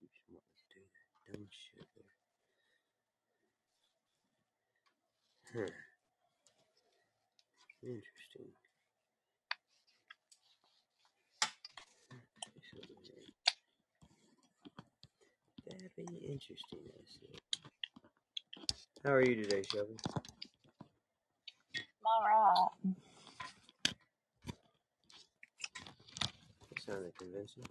keeps wanting to do that dumb shit. There. Huh. Interesting. Very interesting, I see. How are you today, Shelby? Alright. Sounded convincing.